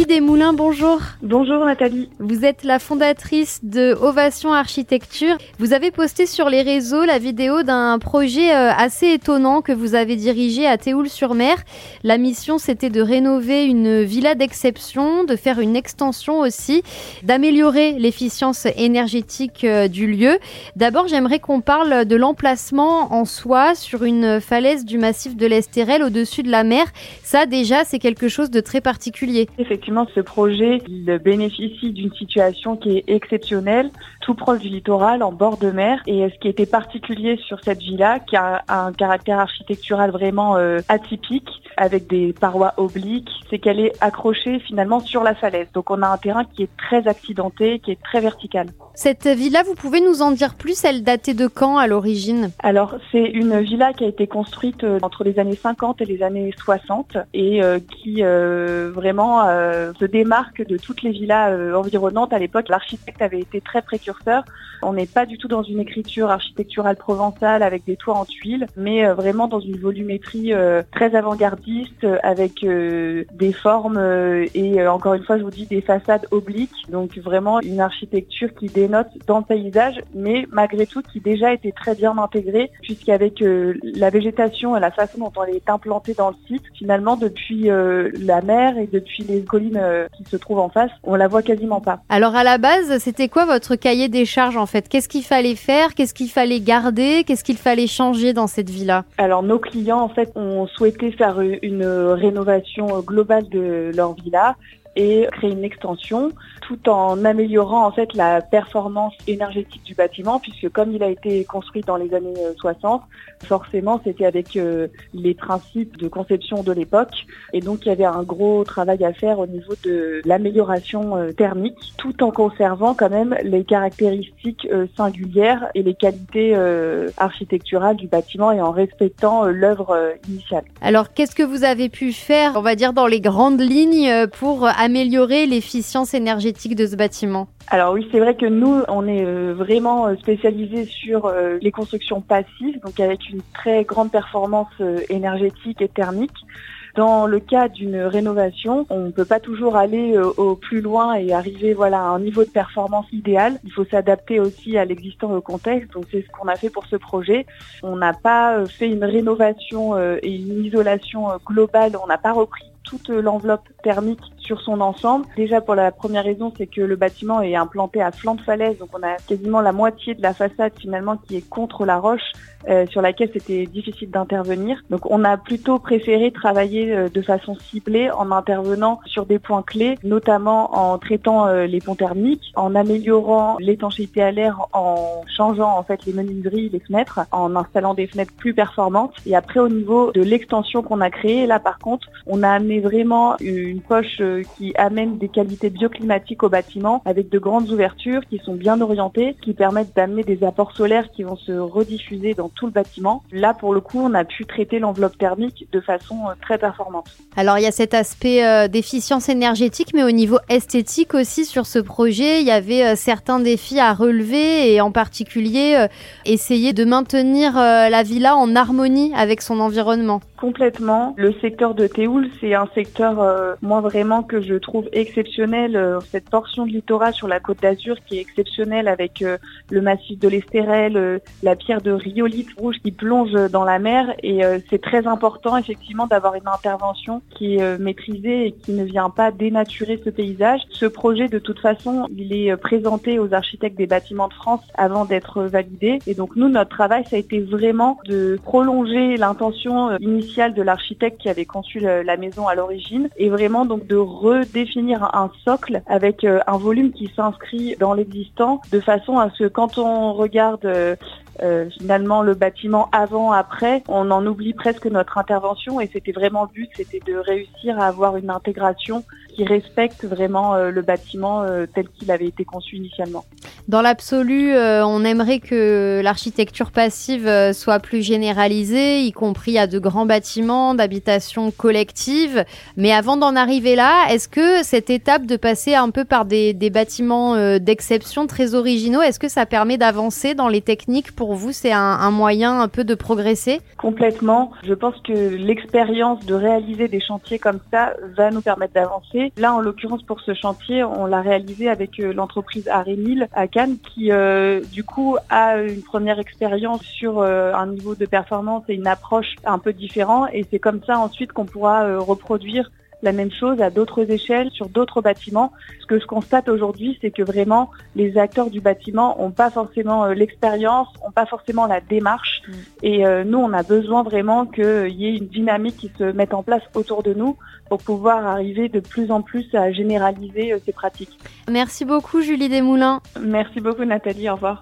Julie Desmoulins, bonjour. Bonjour Nathalie. Vous êtes la fondatrice de Ovation Architecture. Vous avez posté sur les réseaux la vidéo d'un projet euh, assez étonnant que vous avez dirigé à Théoul-sur-Mer. La mission, c'était de rénover une villa d'exception, de faire une extension aussi, d'améliorer l'efficience énergétique euh, du lieu. D'abord, j'aimerais qu'on parle de l'emplacement en soi sur une falaise du massif de l'Estérel au-dessus de la mer. Ça, déjà, c'est quelque chose de très particulier effectivement, ce projet bénéficie d'une situation qui est exceptionnelle, tout proche du littoral, en bord de mer. Et ce qui était particulier sur cette villa, qui a un caractère architectural vraiment euh, atypique, avec des parois obliques, c'est qu'elle est accrochée finalement sur la falaise. Donc on a un terrain qui est très accidenté, qui est très vertical. Cette villa, vous pouvez nous en dire plus? Elle datait de quand à l'origine? Alors c'est une villa qui a été construite euh, entre les années 50 et les années 60 et euh, qui vraiment euh, se démarque de toutes les villas environnantes. À l'époque, l'architecte avait été très précurseur. On n'est pas du tout dans une écriture architecturale provençale avec des toits en tuiles, mais vraiment dans une volumétrie très avant-gardiste avec des formes et encore une fois, je vous dis des façades obliques. Donc vraiment une architecture qui dénote dans le paysage, mais malgré tout qui déjà était très bien intégrée, puisqu'avec la végétation et la façon dont on est implanté dans le site, finalement depuis la mer et depuis les colline euh, qui se trouve en face, on la voit quasiment pas. Alors à la base, c'était quoi votre cahier des charges en fait? Qu'est-ce qu'il fallait faire? Qu'est-ce qu'il fallait garder? Qu'est-ce qu'il fallait changer dans cette villa Alors nos clients en fait ont souhaité faire une rénovation globale de leur villa et créer une extension tout en améliorant en fait la performance énergétique du bâtiment puisque comme il a été construit dans les années 60, euh, forcément c'était avec euh, les principes de conception de l'époque et donc il y avait un gros travail à faire au niveau de l'amélioration euh, thermique tout en conservant quand même les caractéristiques singulières et les qualités architecturales du bâtiment et en respectant l'œuvre initiale. Alors qu'est-ce que vous avez pu faire on va dire dans les grandes lignes pour améliorer l'efficience énergétique de ce bâtiment alors oui, c'est vrai que nous, on est euh, vraiment euh, spécialisé sur euh, les constructions passives, donc avec une très grande performance énergétique et thermique. Dans le cas d'une rénovation, on ne peut pas toujours aller au plus loin et arriver voilà à un niveau de performance idéal. Il faut s'adapter aussi à l'existant au contexte. Donc c'est ce qu'on a fait pour ce projet. On n'a pas fait une rénovation et une isolation globale. On n'a pas repris toute l'enveloppe thermique sur son ensemble. Déjà pour la première raison, c'est que le bâtiment est implanté à flanc de falaise, donc on a quasiment la moitié de la façade finalement qui est contre la roche euh, sur laquelle c'était difficile d'intervenir. Donc on a plutôt préféré travailler euh, de façon ciblée en intervenant sur des points clés, notamment en traitant euh, les ponts thermiques, en améliorant l'étanchéité à l'air, en changeant en fait les menuiseries, les fenêtres, en installant des fenêtres plus performantes. Et après au niveau de l'extension qu'on a créée, là par contre, on a amené vraiment une poche qui amène des qualités bioclimatiques au bâtiment avec de grandes ouvertures qui sont bien orientées, qui permettent d'amener des apports solaires qui vont se rediffuser dans tout le bâtiment. Là, pour le coup, on a pu traiter l'enveloppe thermique de façon euh, très performante. Alors, il y a cet aspect euh, d'efficience énergétique, mais au niveau esthétique aussi, sur ce projet, il y avait euh, certains défis à relever et en particulier essayer de maintenir la villa en harmonie avec son environnement. Complètement. Le secteur de Théoul, c'est un secteur, moi vraiment, que je trouve exceptionnel. cette portion de littoral sur la côte d'Azur qui est exceptionnelle avec le massif de l'Estérel, la pierre de Rioli rouge qui plonge dans la mer et euh, c'est très important effectivement d'avoir une intervention qui est euh, maîtrisée et qui ne vient pas dénaturer ce paysage. Ce projet de toute façon, il est euh, présenté aux architectes des bâtiments de France avant d'être validé et donc nous notre travail ça a été vraiment de prolonger l'intention initiale de l'architecte qui avait conçu la maison à l'origine et vraiment donc de redéfinir un socle avec un volume qui s'inscrit dans l'existant de façon à ce que quand on regarde euh, finalement le bâtiment avant, après, on en oublie presque notre intervention et c'était vraiment le but, c'était de réussir à avoir une intégration qui respecte vraiment euh, le bâtiment euh, tel qu'il avait été conçu initialement. Dans l'absolu, on aimerait que l'architecture passive soit plus généralisée, y compris à de grands bâtiments d'habitation collective. Mais avant d'en arriver là, est-ce que cette étape de passer un peu par des, bâtiments d'exception très originaux, est-ce que ça permet d'avancer dans les techniques? Pour vous, c'est un, moyen un peu de progresser? Complètement. Je pense que l'expérience de réaliser des chantiers comme ça va nous permettre d'avancer. Là, en l'occurrence, pour ce chantier, on l'a réalisé avec euh, l'entreprise Arémil à Qui euh, du coup a une première expérience sur euh, un niveau de performance et une approche un peu différent. Et c'est comme ça ensuite qu'on pourra reproduire la même chose à d'autres échelles, sur d'autres bâtiments. Ce que je constate aujourd'hui, c'est que vraiment, les acteurs du bâtiment n'ont pas forcément euh, l'expérience, n'ont pas forcément la démarche. Mm. Et euh, nous, on a besoin vraiment qu'il y ait une dynamique qui se mette en place autour de nous pour pouvoir arriver de plus en plus à généraliser euh, ces pratiques. Merci beaucoup, Julie Desmoulins. Merci beaucoup, Nathalie. Au revoir.